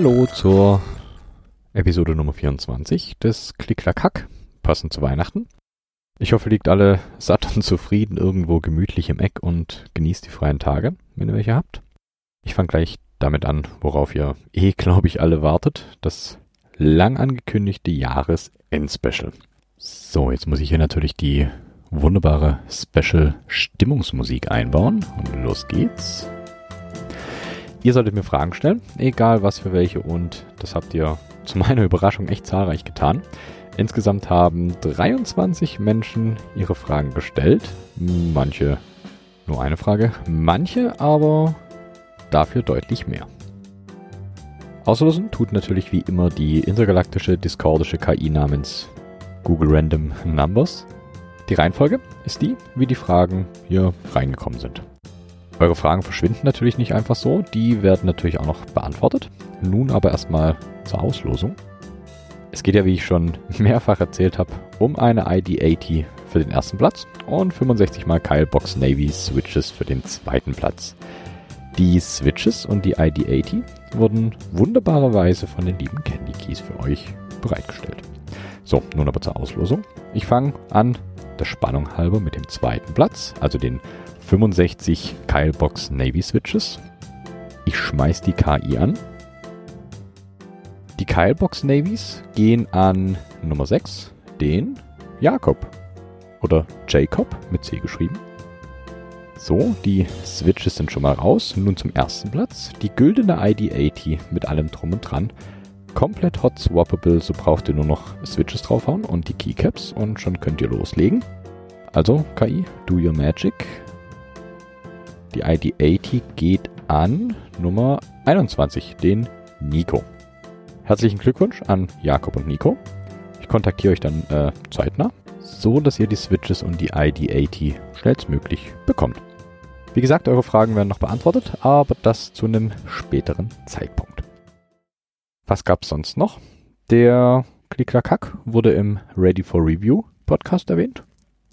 Hallo zur Episode Nummer 24 des Klick-Klack-Hack, passend zu Weihnachten. Ich hoffe, ihr liegt alle satt und zufrieden irgendwo gemütlich im Eck und genießt die freien Tage, wenn ihr welche habt. Ich fange gleich damit an, worauf ihr eh, glaube ich, alle wartet. Das lang angekündigte Jahresendspecial. So, jetzt muss ich hier natürlich die wunderbare Special-Stimmungsmusik einbauen. Und los geht's. Ihr solltet mir Fragen stellen, egal was für welche. Und das habt ihr zu meiner Überraschung echt zahlreich getan. Insgesamt haben 23 Menschen ihre Fragen gestellt. Manche nur eine Frage, manche aber dafür deutlich mehr. Auslösen tut natürlich wie immer die intergalaktische discordische KI namens Google Random Numbers. Die Reihenfolge ist die, wie die Fragen hier reingekommen sind. Eure Fragen verschwinden natürlich nicht einfach so, die werden natürlich auch noch beantwortet. Nun aber erstmal zur Auslosung. Es geht ja, wie ich schon mehrfach erzählt habe, um eine ID80 für den ersten Platz und 65 mal Kylebox Navy Switches für den zweiten Platz. Die Switches und die ID80 wurden wunderbarerweise von den lieben Candy Keys für euch bereitgestellt. So, nun aber zur Auslosung. Ich fange an, der Spannung halber, mit dem zweiten Platz, also den 65 Kylebox Navy Switches. Ich schmeiß die KI an. Die Kylebox Navies gehen an Nummer 6, den Jakob. Oder Jacob mit C geschrieben. So, die Switches sind schon mal raus. Nun zum ersten Platz. Die güldene ID80 mit allem drum und dran komplett hot swappable, so braucht ihr nur noch Switches draufhauen und die Keycaps und schon könnt ihr loslegen. Also KI, do your magic. Die ID80 geht an Nummer 21, den Nico. Herzlichen Glückwunsch an Jakob und Nico. Ich kontaktiere euch dann äh, zeitnah, so dass ihr die Switches und die ID80 schnellstmöglich bekommt. Wie gesagt, eure Fragen werden noch beantwortet, aber das zu einem späteren Zeitpunkt. Was gab's sonst noch? Der Klicklack wurde im Ready for Review Podcast erwähnt.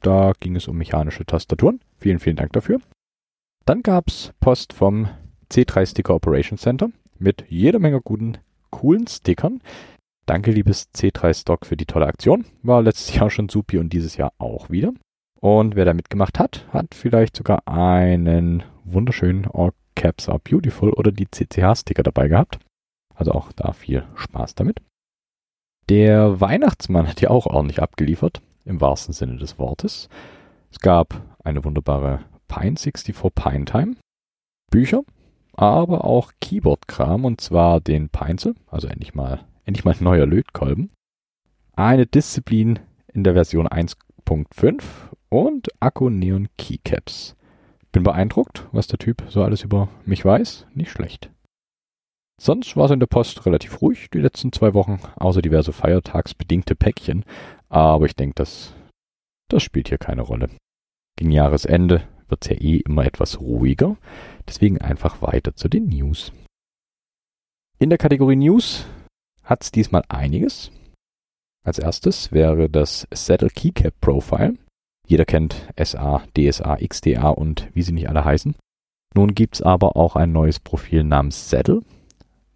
Da ging es um mechanische Tastaturen. Vielen, vielen Dank dafür. Dann gab's Post vom C3 Sticker Operation Center mit jeder Menge guten, coolen Stickern. Danke, liebes C3 Stock, für die tolle Aktion. War letztes Jahr schon supi und dieses Jahr auch wieder. Und wer da mitgemacht hat, hat vielleicht sogar einen wunderschönen All Caps Are Beautiful oder die CCH-Sticker dabei gehabt. Also auch da viel Spaß damit. Der Weihnachtsmann hat ja auch ordentlich abgeliefert, im wahrsten Sinne des Wortes. Es gab eine wunderbare Pine 64 Pine Time, Bücher, aber auch Keyboard-Kram und zwar den Pinezel, also endlich mal, endlich mal neuer Lötkolben, eine Disziplin in der Version 1.5 und Akku Neon Keycaps. Bin beeindruckt, was der Typ so alles über mich weiß. Nicht schlecht. Sonst war es in der Post relativ ruhig die letzten zwei Wochen, außer diverse feiertagsbedingte Päckchen. Aber ich denke, das, das spielt hier keine Rolle. Gegen Jahresende wird es ja eh immer etwas ruhiger. Deswegen einfach weiter zu den News. In der Kategorie News hat es diesmal einiges. Als erstes wäre das Saddle Keycap Profile. Jeder kennt SA, DSA, XDA und wie sie nicht alle heißen. Nun gibt es aber auch ein neues Profil namens Saddle.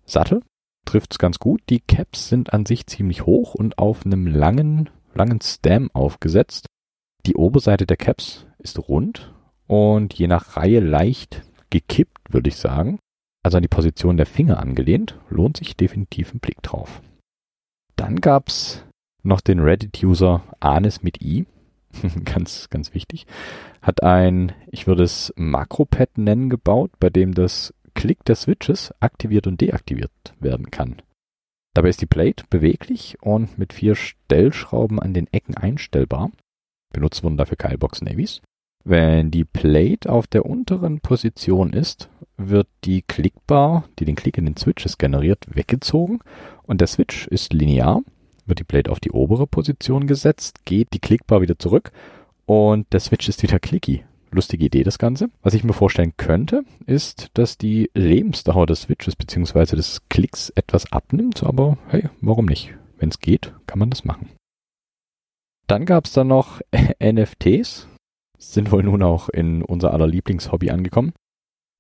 Sattel trifft es ganz gut. Die Caps sind an sich ziemlich hoch und auf einem langen, langen Stem aufgesetzt. Die Oberseite der Caps ist rund und je nach Reihe leicht gekippt, würde ich sagen. Also an die Position der Finger angelehnt. Lohnt sich definitiv ein Blick drauf. Dann gab's noch den Reddit-User Anis mit i. ganz, ganz wichtig. Hat ein, ich würde es Makropad nennen, gebaut, bei dem das Klick der Switches aktiviert und deaktiviert werden kann. Dabei ist die Plate beweglich und mit vier Stellschrauben an den Ecken einstellbar. Benutzt wurden dafür Keilbox Navies. Wenn die Plate auf der unteren Position ist, wird die Klickbar, die den Klick in den Switches generiert, weggezogen und der Switch ist linear. Wird die Plate auf die obere Position gesetzt, geht die Klickbar wieder zurück und der Switch ist wieder clicky lustige Idee, das Ganze. Was ich mir vorstellen könnte, ist, dass die Lebensdauer des Switches bzw. des Klicks etwas abnimmt, aber hey, warum nicht? Wenn es geht, kann man das machen. Dann gab es da noch NFTs, sind wohl nun auch in unser aller Lieblingshobby angekommen.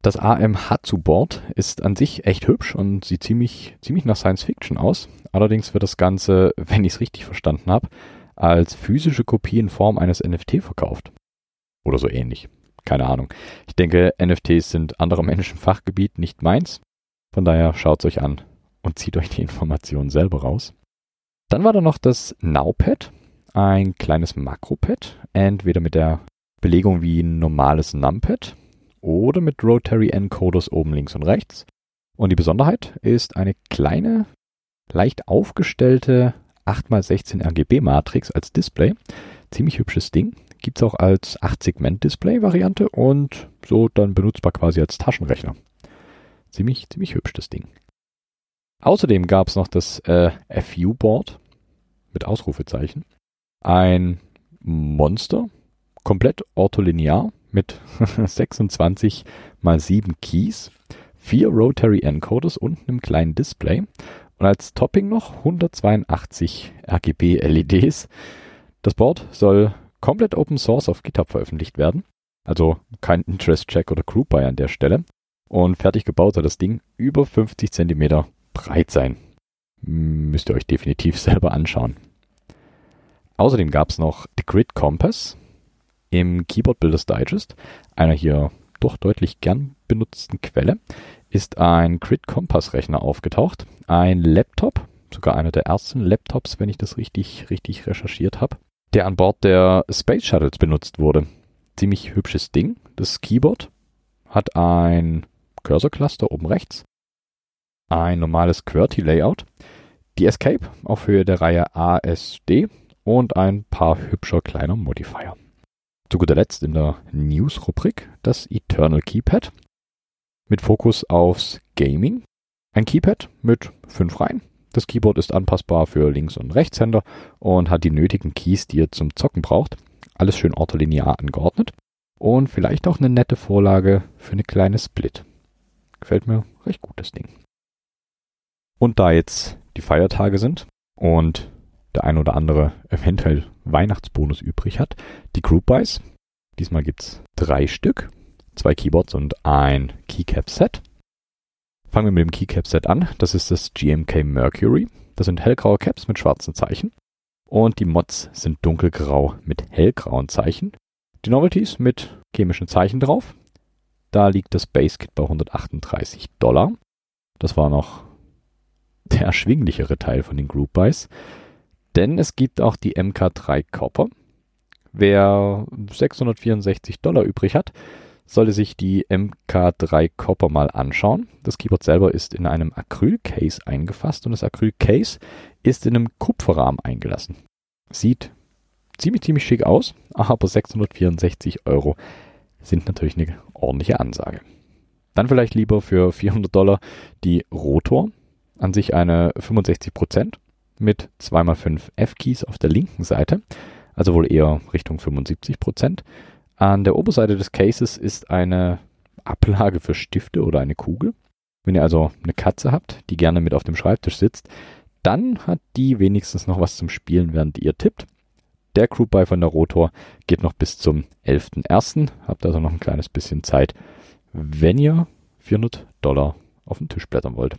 Das AM Hatsu Board ist an sich echt hübsch und sieht ziemlich, ziemlich nach Science Fiction aus. Allerdings wird das Ganze, wenn ich es richtig verstanden habe, als physische Kopie in Form eines NFT verkauft. Oder so ähnlich. Keine Ahnung. Ich denke, NFTs sind anderer Menschen Fachgebiet, nicht meins. Von daher schaut es euch an und zieht euch die Informationen selber raus. Dann war da noch das Nowpad, ein kleines Makropad, entweder mit der Belegung wie ein normales Numpad oder mit Rotary Encoders oben links und rechts. Und die Besonderheit ist eine kleine, leicht aufgestellte 8x16 RGB Matrix als Display. Ziemlich hübsches Ding. Gibt es auch als 8-Segment-Display-Variante und so dann benutzbar quasi als Taschenrechner. Ziemlich, ziemlich hübsch das Ding. Außerdem gab es noch das äh, FU-Board mit Ausrufezeichen. Ein Monster, komplett ortholinear mit 26 mal 7 Keys, vier Rotary Encoders und einem kleinen Display und als Topping noch 182 RGB LEDs. Das Board soll komplett Open Source auf GitHub veröffentlicht werden. Also kein Interest Check oder Group Buy an der Stelle. Und fertig gebaut soll das Ding über 50 cm breit sein. Müsst ihr euch definitiv selber anschauen. Außerdem gab es noch The Grid Compass im Keyboard Builders Digest, einer hier doch deutlich gern benutzten Quelle, ist ein Grid Compass Rechner aufgetaucht. Ein Laptop, sogar einer der ersten Laptops, wenn ich das richtig, richtig recherchiert habe, der an Bord der Space Shuttles benutzt wurde. Ziemlich hübsches Ding. Das Keyboard hat ein Cursor-Cluster oben rechts, ein normales QWERTY-Layout, die Escape auf Höhe der Reihe ASD und ein paar hübscher kleiner Modifier. Zu guter Letzt in der News-Rubrik das Eternal Keypad mit Fokus aufs Gaming. Ein Keypad mit fünf Reihen. Das Keyboard ist anpassbar für Links- und Rechtshänder und hat die nötigen Keys, die ihr zum Zocken braucht. Alles schön ortholinear angeordnet. Und vielleicht auch eine nette Vorlage für eine kleine Split. Gefällt mir recht gut, das Ding. Und da jetzt die Feiertage sind und der ein oder andere eventuell Weihnachtsbonus übrig hat, die Group Buys. Diesmal gibt es drei Stück, zwei Keyboards und ein Keycap-Set. Fangen wir mit dem Keycap-Set an. Das ist das GMK Mercury. Das sind hellgraue Caps mit schwarzen Zeichen. Und die Mods sind dunkelgrau mit hellgrauen Zeichen. Die Novelties mit chemischen Zeichen drauf. Da liegt das Base-Kit bei 138 Dollar. Das war noch der erschwinglichere Teil von den Group Buys. Denn es gibt auch die MK3 Copper. Wer 664 Dollar übrig hat, sollte sich die MK3 Copper mal anschauen. Das Keyboard selber ist in einem Acryl-Case eingefasst und das Acryl-Case ist in einem Kupferrahmen eingelassen. Sieht ziemlich, ziemlich schick aus, aber 664 Euro sind natürlich eine ordentliche Ansage. Dann vielleicht lieber für 400 Dollar die Rotor, an sich eine 65% mit 2x5 F-Keys auf der linken Seite, also wohl eher Richtung 75 An der Oberseite des Cases ist eine Ablage für Stifte oder eine Kugel. Wenn ihr also eine Katze habt, die gerne mit auf dem Schreibtisch sitzt, dann hat die wenigstens noch was zum Spielen, während ihr tippt. Der Group Buy von der Rotor geht noch bis zum 11.01. Habt also noch ein kleines bisschen Zeit, wenn ihr 400 Dollar auf den Tisch blättern wollt.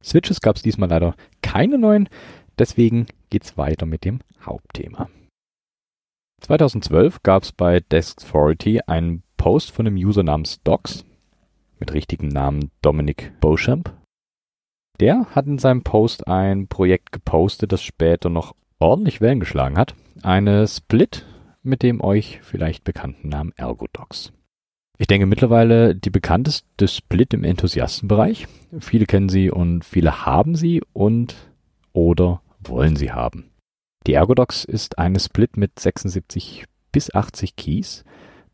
Switches gab es diesmal leider keine neuen, deswegen geht's weiter mit dem Hauptthema. 2012 gab es bei Deskfority einen Post von einem User namens Docs mit richtigem Namen Dominic Beauchamp. Der hat in seinem Post ein Projekt gepostet, das später noch ordentlich Wellen geschlagen hat. Eine Split mit dem euch vielleicht bekannten Namen Ergodox. Ich denke mittlerweile die bekannteste Split im Enthusiastenbereich. Viele kennen sie und viele haben sie und oder wollen sie haben. Die Ergodox ist eine Split mit 76 bis 80 Keys,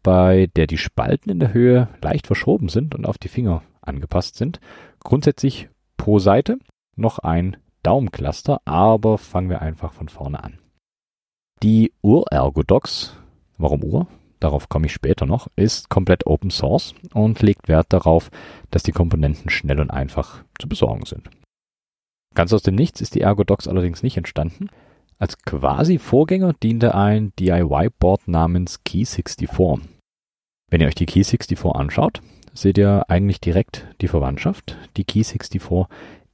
bei der die Spalten in der Höhe leicht verschoben sind und auf die Finger angepasst sind. Grundsätzlich pro Seite noch ein Daumencluster, aber fangen wir einfach von vorne an. Die Ur-Ergodox, warum Ur? darauf komme ich später noch, ist komplett Open Source und legt Wert darauf, dass die Komponenten schnell und einfach zu besorgen sind. Ganz aus dem Nichts ist die Ergodox allerdings nicht entstanden. Als quasi Vorgänger diente ein DIY-Board namens Key64. Wenn ihr euch die Key64 anschaut, seht ihr eigentlich direkt die Verwandtschaft. Die Key64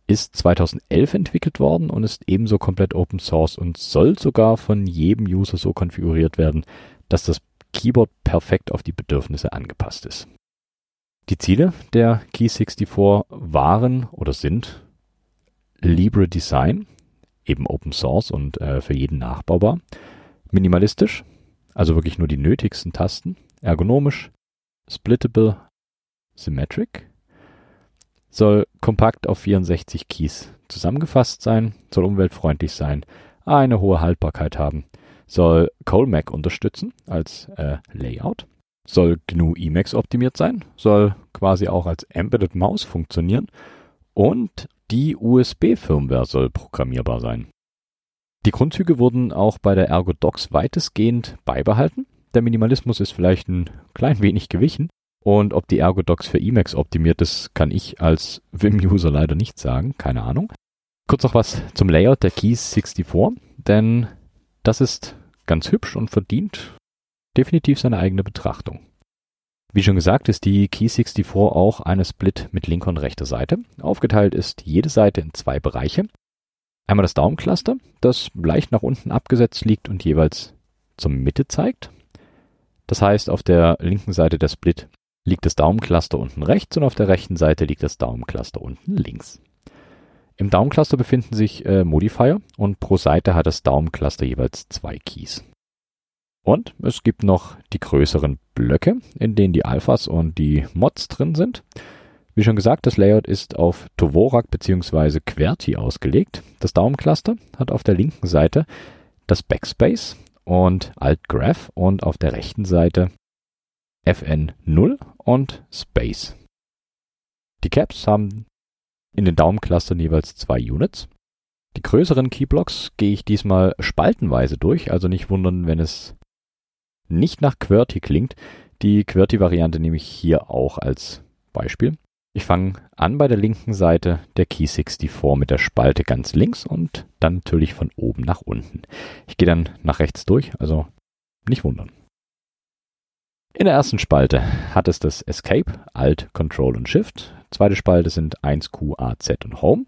ist 2011 entwickelt worden und ist ebenso komplett Open Source und soll sogar von jedem User so konfiguriert werden, dass das Keyboard perfekt auf die Bedürfnisse angepasst ist. Die Ziele der Key64 waren oder sind Libre Design, eben Open Source und äh, für jeden nachbaubar, minimalistisch, also wirklich nur die nötigsten Tasten, ergonomisch, splittable, symmetric, soll kompakt auf 64 Keys zusammengefasst sein, soll umweltfreundlich sein, eine hohe Haltbarkeit haben, soll Colmac unterstützen als äh, Layout, soll GNU Emacs optimiert sein, soll quasi auch als Embedded Maus funktionieren. Und die USB-Firmware soll programmierbar sein. Die Grundzüge wurden auch bei der Ergo Docs weitestgehend beibehalten. Der Minimalismus ist vielleicht ein klein wenig gewichen. Und ob die Ergo Docs für Emacs optimiert ist, kann ich als Vim-User leider nicht sagen. Keine Ahnung. Kurz noch was zum Layout der Keys 64, denn das ist ganz hübsch und verdient definitiv seine eigene Betrachtung. Wie schon gesagt, ist die Key64 auch eine Split mit linker und rechter Seite. Aufgeteilt ist jede Seite in zwei Bereiche. Einmal das Daumencluster, das leicht nach unten abgesetzt liegt und jeweils zur Mitte zeigt. Das heißt, auf der linken Seite der Split liegt das Daumencluster unten rechts und auf der rechten Seite liegt das Daumencluster unten links. Im Daumencluster befinden sich äh, Modifier und pro Seite hat das Daumencluster jeweils zwei Keys. Und es gibt noch die größeren Blöcke, in denen die Alphas und die Mods drin sind. Wie schon gesagt, das Layout ist auf Tovorak bzw. QWERTY ausgelegt. Das Daumencluster hat auf der linken Seite das Backspace und Alt Graph und auf der rechten Seite FN0 und Space. Die Caps haben in den Daumenclustern jeweils zwei Units. Die größeren Keyblocks gehe ich diesmal spaltenweise durch, also nicht wundern, wenn es nicht nach QWERTY klingt. Die QWERTY-Variante nehme ich hier auch als Beispiel. Ich fange an bei der linken Seite der Key64 mit der Spalte ganz links und dann natürlich von oben nach unten. Ich gehe dann nach rechts durch, also nicht wundern. In der ersten Spalte hat es das Escape, Alt, Control und Shift. Zweite Spalte sind 1Q, A, Z und Home.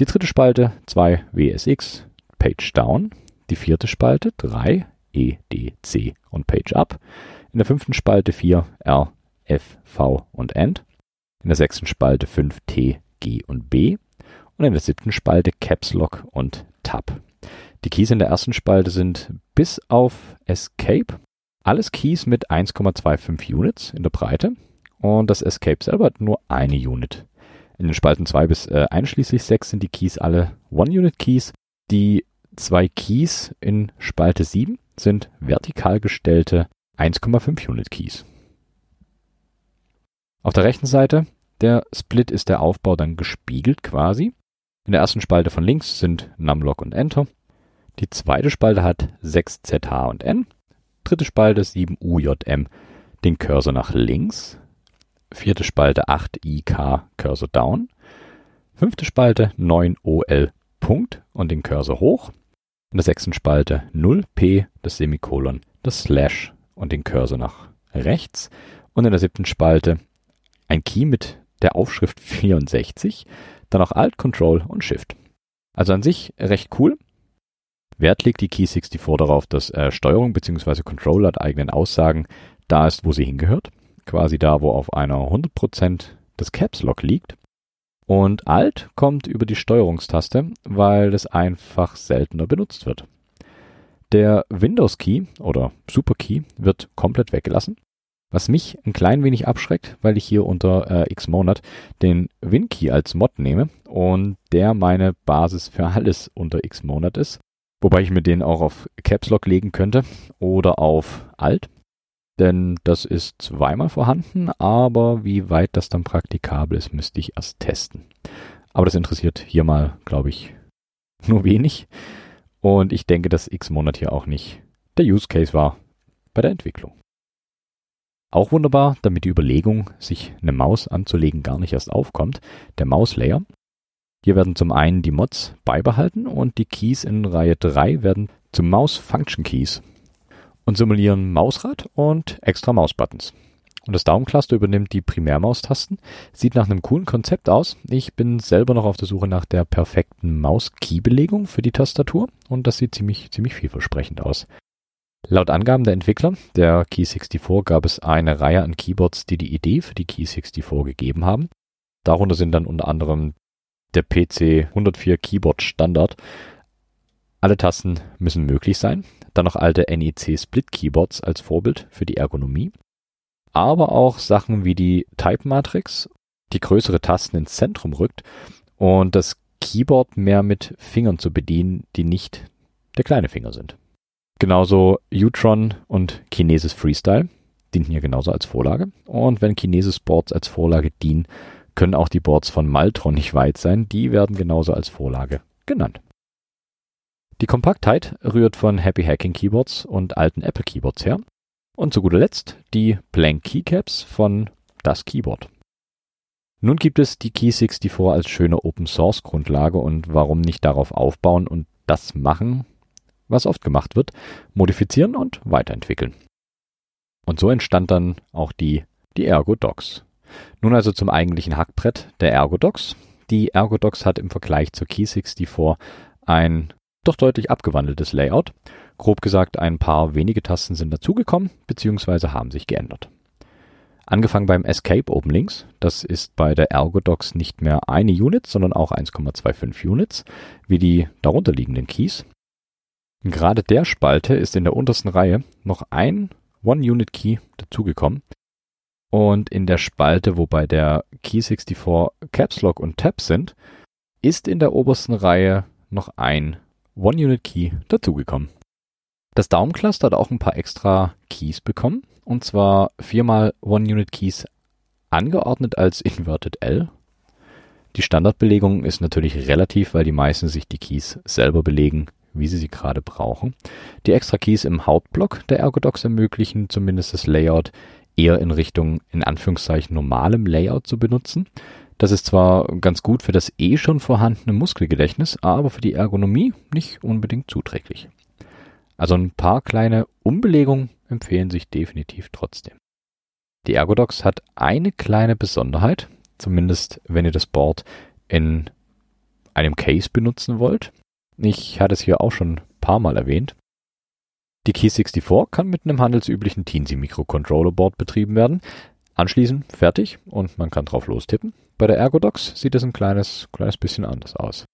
Die dritte Spalte 2 WSX, Page Down. Die vierte Spalte 3 E, D, C und Page Up. In der fünften Spalte 4 R, F, V und End. In der sechsten Spalte 5 T, G und B. Und in der siebten Spalte Caps Lock und Tab. Die Keys in der ersten Spalte sind bis auf Escape alles Keys mit 1,25 Units in der Breite. Und das Escape selber hat nur eine Unit. In den Spalten 2 bis äh, einschließlich 6 sind die Keys alle One-Unit-Keys. Die zwei Keys in Spalte 7 sind vertikal gestellte 1,5 Unit Keys. Auf der rechten Seite der Split ist der Aufbau dann gespiegelt quasi. In der ersten Spalte von links sind Numlock und Enter. Die zweite Spalte hat 6 ZH und N. Dritte Spalte 7 UJM, den Cursor nach links. Vierte Spalte 8 IK, Cursor down. Fünfte Spalte 9 OL, Punkt und den Cursor hoch. In der sechsten Spalte 0p, das Semikolon, das Slash und den Cursor nach rechts. Und in der siebten Spalte ein Key mit der Aufschrift 64, dann auch Alt, Control und Shift. Also an sich recht cool. Wert legt die Key 64 darauf, dass äh, Steuerung bzw. Control laut eigenen Aussagen da ist, wo sie hingehört. Quasi da, wo auf einer 100% das Caps Lock liegt. Und Alt kommt über die Steuerungstaste, weil es einfach seltener benutzt wird. Der Windows Key oder Super Key wird komplett weggelassen, was mich ein klein wenig abschreckt, weil ich hier unter äh, Xmonad den WinKey als Mod nehme und der meine Basis für alles unter Xmonad ist, wobei ich mir den auch auf Caps Lock legen könnte oder auf Alt denn das ist zweimal vorhanden, aber wie weit das dann praktikabel ist, müsste ich erst testen. Aber das interessiert hier mal, glaube ich, nur wenig. Und ich denke, dass X-Monat hier auch nicht der Use Case war bei der Entwicklung. Auch wunderbar, damit die Überlegung, sich eine Maus anzulegen, gar nicht erst aufkommt, der Mauslayer. Hier werden zum einen die Mods beibehalten und die Keys in Reihe 3 werden zu Mouse Function Keys und simulieren Mausrad und extra Mausbuttons. Und das Daumencluster übernimmt die Primärmaustasten. Sieht nach einem coolen Konzept aus. Ich bin selber noch auf der Suche nach der perfekten Maus-Key-Belegung für die Tastatur und das sieht ziemlich, ziemlich vielversprechend aus. Laut Angaben der Entwickler der Key64 gab es eine Reihe an Keyboards, die die Idee für die Key64 gegeben haben. Darunter sind dann unter anderem der PC 104 Keyboard Standard. Alle Tasten müssen möglich sein. Dann noch alte NEC Split Keyboards als Vorbild für die Ergonomie aber auch Sachen wie die Type Matrix, die größere Tasten ins Zentrum rückt und das Keyboard mehr mit Fingern zu bedienen, die nicht der kleine Finger sind. Genauso Utron und Kinesis Freestyle dienten hier genauso als Vorlage. Und wenn Kinesis Boards als Vorlage dienen, können auch die Boards von Maltron nicht weit sein. Die werden genauso als Vorlage genannt. Die Kompaktheit rührt von Happy Hacking Keyboards und alten Apple Keyboards her. Und zu guter Letzt die Blank Keycaps von Das Keyboard. Nun gibt es die Key64 als schöne Open Source Grundlage und warum nicht darauf aufbauen und das machen, was oft gemacht wird, modifizieren und weiterentwickeln. Und so entstand dann auch die, die Ergo Docs. Nun also zum eigentlichen Hackbrett der Ergo Docs. Die Ergo Docs hat im Vergleich zur Key64 ein doch deutlich abgewandeltes Layout Grob gesagt, ein paar wenige Tasten sind dazugekommen bzw. haben sich geändert. Angefangen beim Escape oben links, das ist bei der Ergodox nicht mehr eine Unit, sondern auch 1,25 Units, wie die darunterliegenden Keys. Gerade der Spalte ist in der untersten Reihe noch ein One-Unit-Key dazugekommen. Und in der Spalte, wo bei der Key64 Caps Lock und Tab sind, ist in der obersten Reihe noch ein One-Unit-Key dazugekommen. Das Daumencluster hat auch ein paar extra Keys bekommen. Und zwar viermal One-Unit-Keys angeordnet als Inverted L. Die Standardbelegung ist natürlich relativ, weil die meisten sich die Keys selber belegen, wie sie sie gerade brauchen. Die extra Keys im Hauptblock der Ergodox ermöglichen zumindest das Layout eher in Richtung, in Anführungszeichen, normalem Layout zu benutzen. Das ist zwar ganz gut für das eh schon vorhandene Muskelgedächtnis, aber für die Ergonomie nicht unbedingt zuträglich. Also ein paar kleine Umbelegungen empfehlen sich definitiv trotzdem. Die Ergodox hat eine kleine Besonderheit, zumindest wenn ihr das Board in einem Case benutzen wollt. Ich hatte es hier auch schon ein paar Mal erwähnt. Die Key64 kann mit einem handelsüblichen Teensy Microcontroller Board betrieben werden. Anschließend fertig und man kann drauf lostippen. Bei der Ergodox sieht es ein kleines, kleines bisschen anders aus.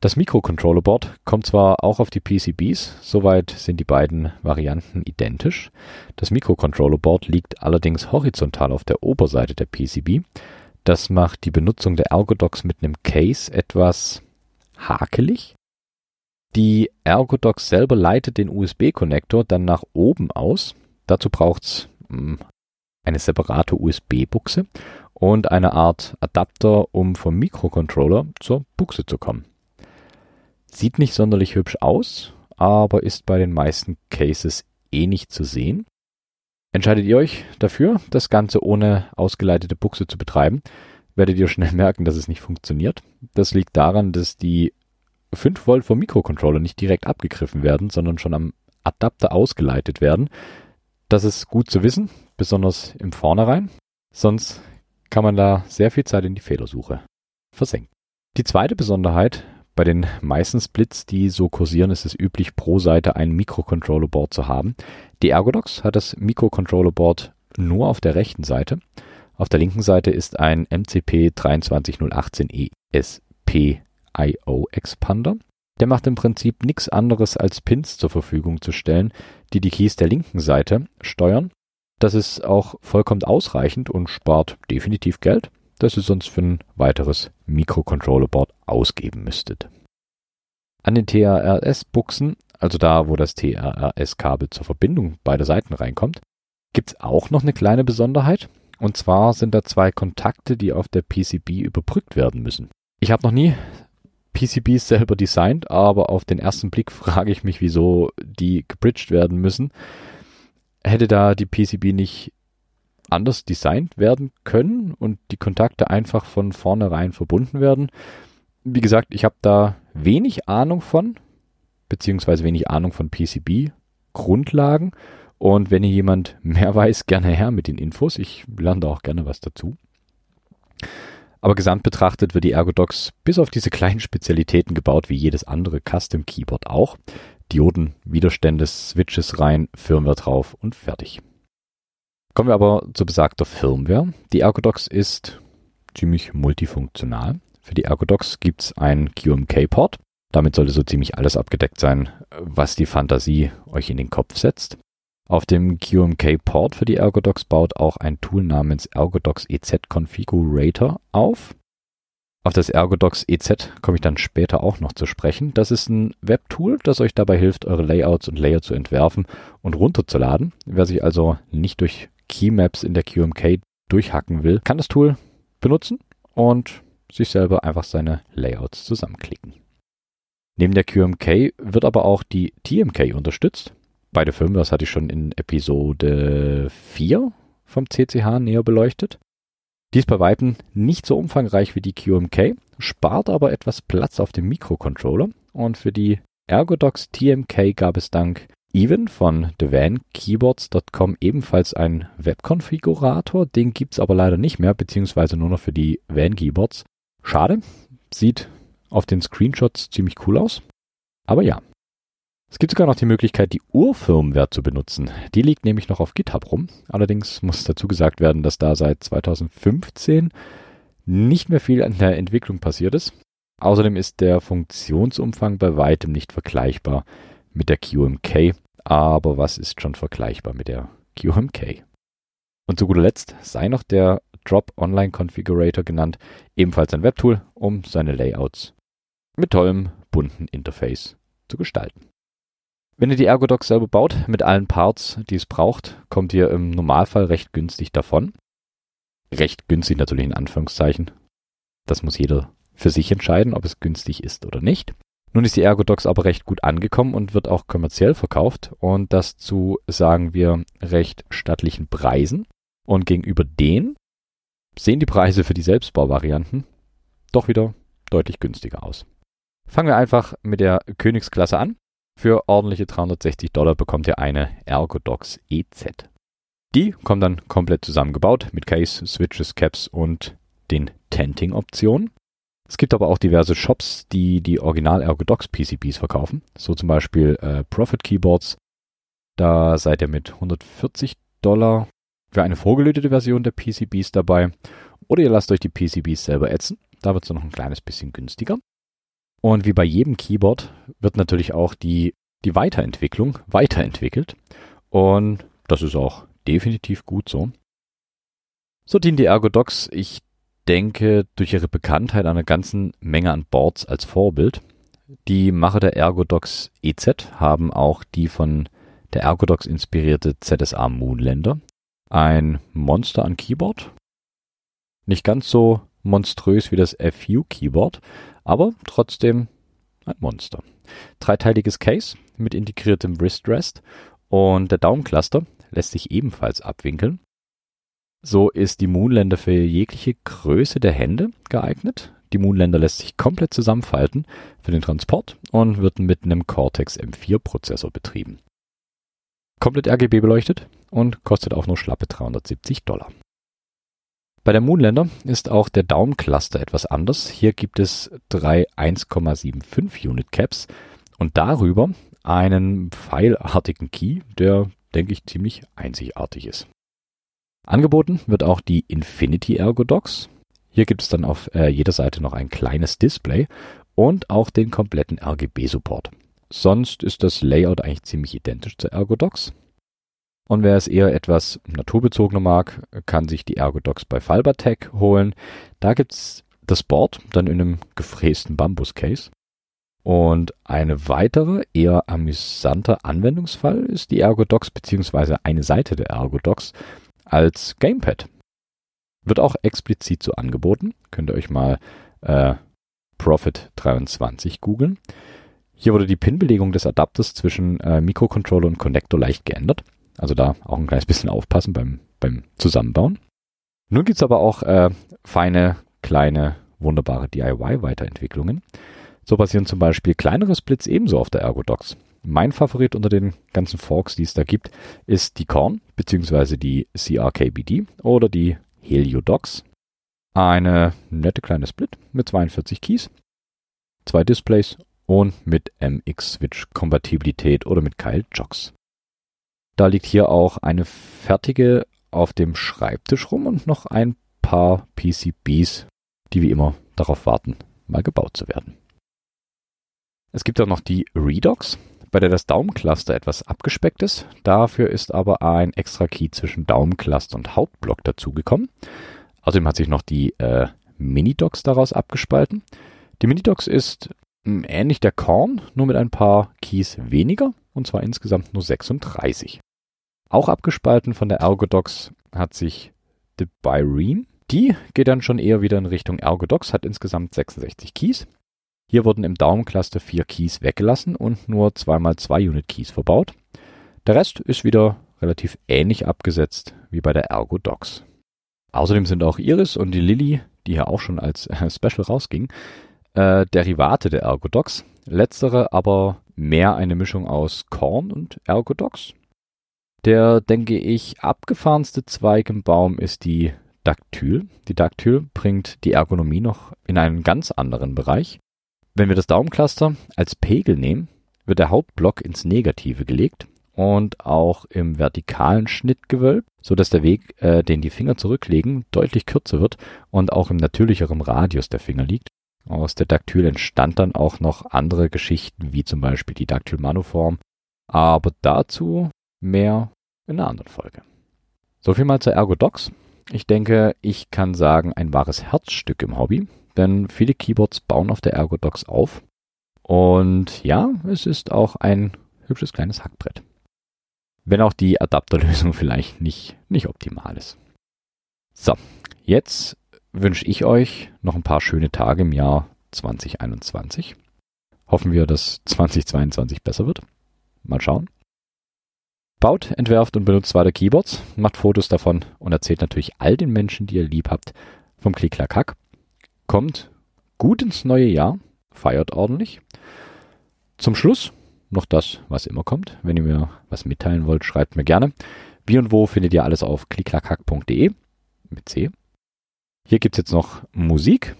Das Microcontroller-Board kommt zwar auch auf die PCBs, soweit sind die beiden Varianten identisch. Das Microcontroller-Board liegt allerdings horizontal auf der Oberseite der PCB. Das macht die Benutzung der Ergodox mit einem Case etwas hakelig. Die Ergodox selber leitet den USB-Konnektor dann nach oben aus. Dazu braucht's hm, eine separate USB-Buchse und eine Art Adapter, um vom Mikrocontroller zur Buchse zu kommen. Sieht nicht sonderlich hübsch aus, aber ist bei den meisten Cases eh nicht zu sehen. Entscheidet ihr euch dafür, das Ganze ohne ausgeleitete Buchse zu betreiben, werdet ihr schnell merken, dass es nicht funktioniert. Das liegt daran, dass die 5 Volt vom Mikrocontroller nicht direkt abgegriffen werden, sondern schon am Adapter ausgeleitet werden. Das ist gut zu wissen, besonders im Vornherein. Sonst kann man da sehr viel Zeit in die Fehlersuche versenken. Die zweite Besonderheit bei den meisten Splits, die so kursieren, ist es üblich, pro Seite ein Microcontroller-Board zu haben. Die Ergodox hat das Microcontroller-Board nur auf der rechten Seite. Auf der linken Seite ist ein MCP 23018 ESP IO Expander. Der macht im Prinzip nichts anderes als Pins zur Verfügung zu stellen, die die Keys der linken Seite steuern. Das ist auch vollkommen ausreichend und spart definitiv Geld das ihr sonst für ein weiteres Mikrocontroller-Board ausgeben müsstet. An den TRRS-Buchsen, also da, wo das TRRS-Kabel zur Verbindung beider Seiten reinkommt, gibt es auch noch eine kleine Besonderheit. Und zwar sind da zwei Kontakte, die auf der PCB überbrückt werden müssen. Ich habe noch nie PCBs selber designt, aber auf den ersten Blick frage ich mich, wieso die gebridged werden müssen. Hätte da die PCB nicht anders designt werden können und die Kontakte einfach von vornherein verbunden werden. Wie gesagt, ich habe da wenig Ahnung von, beziehungsweise wenig Ahnung von PCB-Grundlagen Und wenn hier jemand mehr weiß, gerne her mit den Infos. Ich lerne da auch gerne was dazu. Aber gesamt betrachtet wird die Ergodox bis auf diese kleinen Spezialitäten gebaut, wie jedes andere Custom Keyboard auch. Dioden, Widerstände, Switches rein, Firmware drauf und fertig. Kommen wir aber zu besagter Firmware. Die Ergodox ist ziemlich multifunktional. Für die Ergodox gibt es einen QMK-Port. Damit sollte so ziemlich alles abgedeckt sein, was die Fantasie euch in den Kopf setzt. Auf dem QMK-Port für die Ergodox baut auch ein Tool namens Ergodox EZ Configurator auf. Auf das Ergodox EZ komme ich dann später auch noch zu sprechen. Das ist ein Webtool, das euch dabei hilft, eure Layouts und Layer zu entwerfen und runterzuladen. Wer sich also nicht durch Keymaps in der QMK durchhacken will, kann das Tool benutzen und sich selber einfach seine Layouts zusammenklicken. Neben der QMK wird aber auch die TMK unterstützt beide Firmwares hatte ich schon in Episode 4 vom CCH näher beleuchtet. Die ist bei Weitem nicht so umfangreich wie die QMK, spart aber etwas Platz auf dem Mikrocontroller und für die Ergodox TMK gab es dank Even von thevankeyboards.com ebenfalls einen Webkonfigurator. Den gibt es aber leider nicht mehr, beziehungsweise nur noch für die Van Keyboards. Schade, sieht auf den Screenshots ziemlich cool aus. Aber ja, es gibt sogar noch die Möglichkeit, die Urfirmware zu benutzen. Die liegt nämlich noch auf GitHub rum. Allerdings muss dazu gesagt werden, dass da seit 2015 nicht mehr viel an der Entwicklung passiert ist. Außerdem ist der Funktionsumfang bei weitem nicht vergleichbar mit der QMK. Aber was ist schon vergleichbar mit der QMK? Und zu guter Letzt sei noch der Drop Online Configurator genannt, ebenfalls ein Webtool, um seine Layouts mit tollem bunten Interface zu gestalten. Wenn ihr die Ergodox selber baut, mit allen Parts, die es braucht, kommt ihr im Normalfall recht günstig davon. Recht günstig natürlich in Anführungszeichen. Das muss jeder für sich entscheiden, ob es günstig ist oder nicht. Nun ist die Ergodox aber recht gut angekommen und wird auch kommerziell verkauft und das zu, sagen wir, recht stattlichen Preisen. Und gegenüber denen sehen die Preise für die Selbstbauvarianten doch wieder deutlich günstiger aus. Fangen wir einfach mit der Königsklasse an. Für ordentliche 360 Dollar bekommt ihr eine Ergodox EZ. Die kommt dann komplett zusammengebaut mit Case, Switches, Caps und den Tenting-Optionen. Es gibt aber auch diverse Shops, die die Original Ergodox PCBs verkaufen. So zum Beispiel äh, Profit Keyboards. Da seid ihr mit 140 Dollar für eine vorgelötete Version der PCBs dabei. Oder ihr lasst euch die PCBs selber ätzen. Da wird es noch ein kleines bisschen günstiger. Und wie bei jedem Keyboard wird natürlich auch die, die Weiterentwicklung weiterentwickelt. Und das ist auch definitiv gut so. So dient die Ergodox, ich denke, durch ihre Bekanntheit einer ganzen Menge an Boards als Vorbild. Die Macher der Ergodox EZ haben auch die von der Ergodox inspirierte ZSA Moonlander. Ein Monster an Keyboard. Nicht ganz so monströs wie das FU Keyboard, aber trotzdem ein Monster. Dreiteiliges Case mit integriertem Wrist Rest und der Daumencluster lässt sich ebenfalls abwinkeln. So ist die Moonlander für jegliche Größe der Hände geeignet. Die Moonlander lässt sich komplett zusammenfalten für den Transport und wird mit einem Cortex M4 Prozessor betrieben. Komplett RGB beleuchtet und kostet auch nur schlappe 370 Dollar. Bei der Moonlander ist auch der Daumencluster etwas anders. Hier gibt es drei 1,75 Unit Caps und darüber einen pfeilartigen Key, der, denke ich, ziemlich einzigartig ist. Angeboten wird auch die Infinity Ergodox. Hier gibt es dann auf äh, jeder Seite noch ein kleines Display und auch den kompletten RGB-Support. Sonst ist das Layout eigentlich ziemlich identisch zur Ergodox. Und wer es eher etwas naturbezogener mag, kann sich die Ergodox bei Fibertech holen. Da gibt's das Board dann in einem gefrästen Bambus-Case. Und eine weitere, eher amüsanter Anwendungsfall ist die Ergodox bzw. eine Seite der Ergodox als Gamepad. Wird auch explizit so angeboten. Könnt ihr euch mal äh, Profit 23 googeln. Hier wurde die Pin-Belegung des Adapters zwischen äh, Mikrocontroller und Connector leicht geändert. Also da auch ein kleines bisschen aufpassen beim, beim Zusammenbauen. Nun gibt's aber auch äh, feine, kleine, wunderbare DIY-Weiterentwicklungen. So basieren zum Beispiel kleinere Splits ebenso auf der Ergodox. Mein Favorit unter den ganzen Forks, die es da gibt, ist die Korn, beziehungsweise die CRKBD oder die Heliodox. Eine nette kleine Split mit 42 Keys, zwei Displays und mit MX-Switch-Kompatibilität oder mit Kyle Jocks. Da liegt hier auch eine fertige auf dem Schreibtisch rum und noch ein paar PCBs, die wie immer darauf warten, mal gebaut zu werden. Es gibt auch noch die Redox, bei der das Daumencluster etwas abgespeckt ist. Dafür ist aber ein extra Key zwischen Daumencluster und Hauptblock dazugekommen. Außerdem hat sich noch die äh, Minidox daraus abgespalten. Die Minidox ist hm, ähnlich der Korn, nur mit ein paar Keys weniger, und zwar insgesamt nur 36. Auch abgespalten von der Ergodox hat sich The Byrene. Die geht dann schon eher wieder in Richtung Ergodox, hat insgesamt 66 Keys. Hier wurden im Daumencluster vier Keys weggelassen und nur 2x2 Unit Keys verbaut. Der Rest ist wieder relativ ähnlich abgesetzt wie bei der Ergodox. Außerdem sind auch Iris und die Lilly, die hier auch schon als äh, Special rausging, äh, Derivate der Ergodox. Letztere aber mehr eine Mischung aus Korn und Ergodox. Der, denke ich, abgefahrenste Zweig im Baum ist die Dactyl. Die Dactyl bringt die Ergonomie noch in einen ganz anderen Bereich. Wenn wir das Daumencluster als Pegel nehmen, wird der Hauptblock ins Negative gelegt und auch im vertikalen Schnitt gewölbt, so dass der Weg, äh, den die Finger zurücklegen, deutlich kürzer wird und auch im natürlicheren Radius der Finger liegt. Aus der Dactyl entstand dann auch noch andere Geschichten, wie zum Beispiel die Dactyl-Manoform, aber dazu mehr in einer anderen Folge. So viel mal zur Ergodox. Ich denke, ich kann sagen, ein wahres Herzstück im Hobby, denn viele Keyboards bauen auf der Ergodox auf. Und ja, es ist auch ein hübsches kleines Hackbrett. Wenn auch die Adapterlösung vielleicht nicht, nicht optimal ist. So, jetzt wünsche ich euch noch ein paar schöne Tage im Jahr 2021. Hoffen wir, dass 2022 besser wird. Mal schauen. Baut, entwerft und benutzt weiter Keyboards, macht Fotos davon und erzählt natürlich all den Menschen, die ihr lieb habt, vom Klick-Klack-Hack. Kommt gut ins neue Jahr, feiert ordentlich. Zum Schluss noch das, was immer kommt. Wenn ihr mir was mitteilen wollt, schreibt mir gerne. Wie und wo findet ihr alles auf klicklackhack.de mit C. Hier gibt es jetzt noch Musik.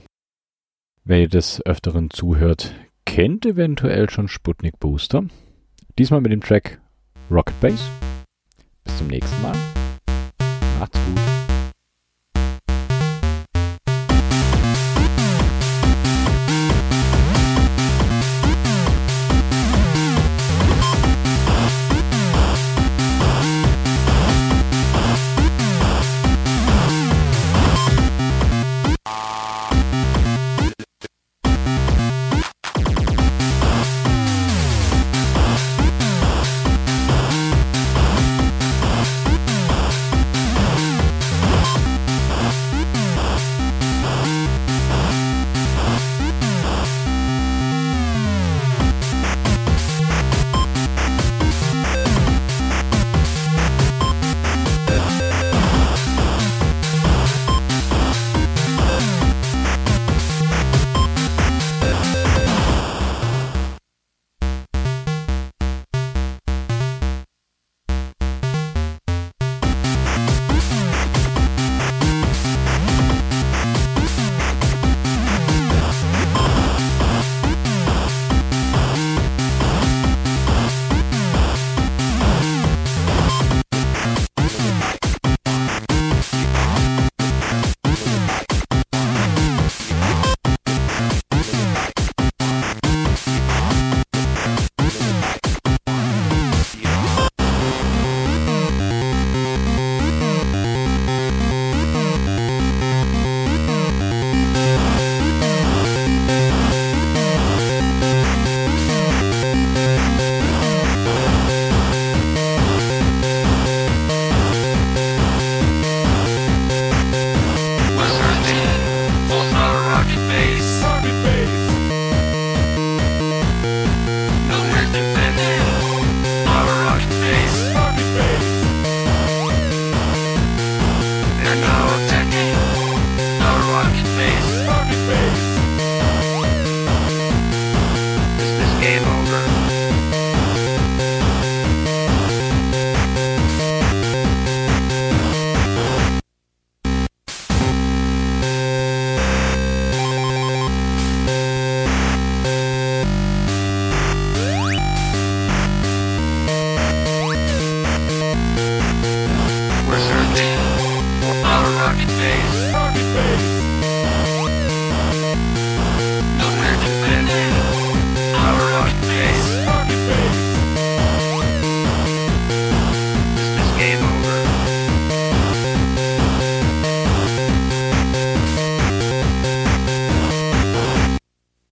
Wer ihr des Öfteren zuhört, kennt eventuell schon Sputnik Booster. Diesmal mit dem Track Rocket Base. Bis zum nächsten Mal. Macht's gut.